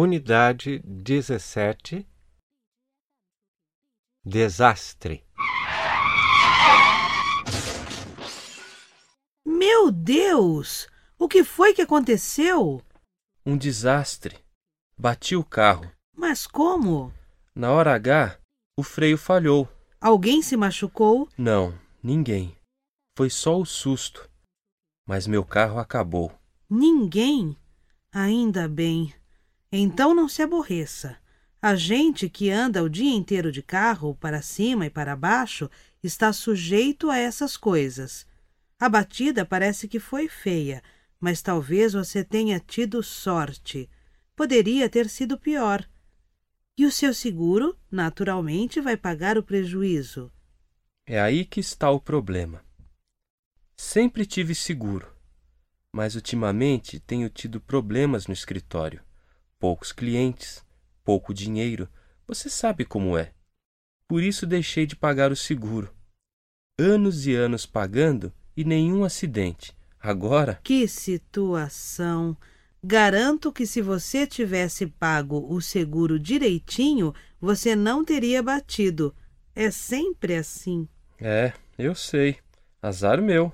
Unidade 17 Desastre. Meu Deus! O que foi que aconteceu? Um desastre. Bati o carro. Mas como? Na hora H, o freio falhou. Alguém se machucou? Não, ninguém. Foi só o susto. Mas meu carro acabou. Ninguém? Ainda bem. Então não se aborreça. A gente que anda o dia inteiro de carro, para cima e para baixo, está sujeito a essas coisas. A batida parece que foi feia, mas talvez você tenha tido sorte. Poderia ter sido pior. E o seu seguro, naturalmente, vai pagar o prejuízo. É aí que está o problema. Sempre tive seguro, mas ultimamente tenho tido problemas no escritório. Poucos clientes, pouco dinheiro, você sabe como é. Por isso deixei de pagar o seguro. Anos e anos pagando e nenhum acidente. Agora. Que situação! Garanto que se você tivesse pago o seguro direitinho, você não teria batido. É sempre assim. É, eu sei. Azar meu.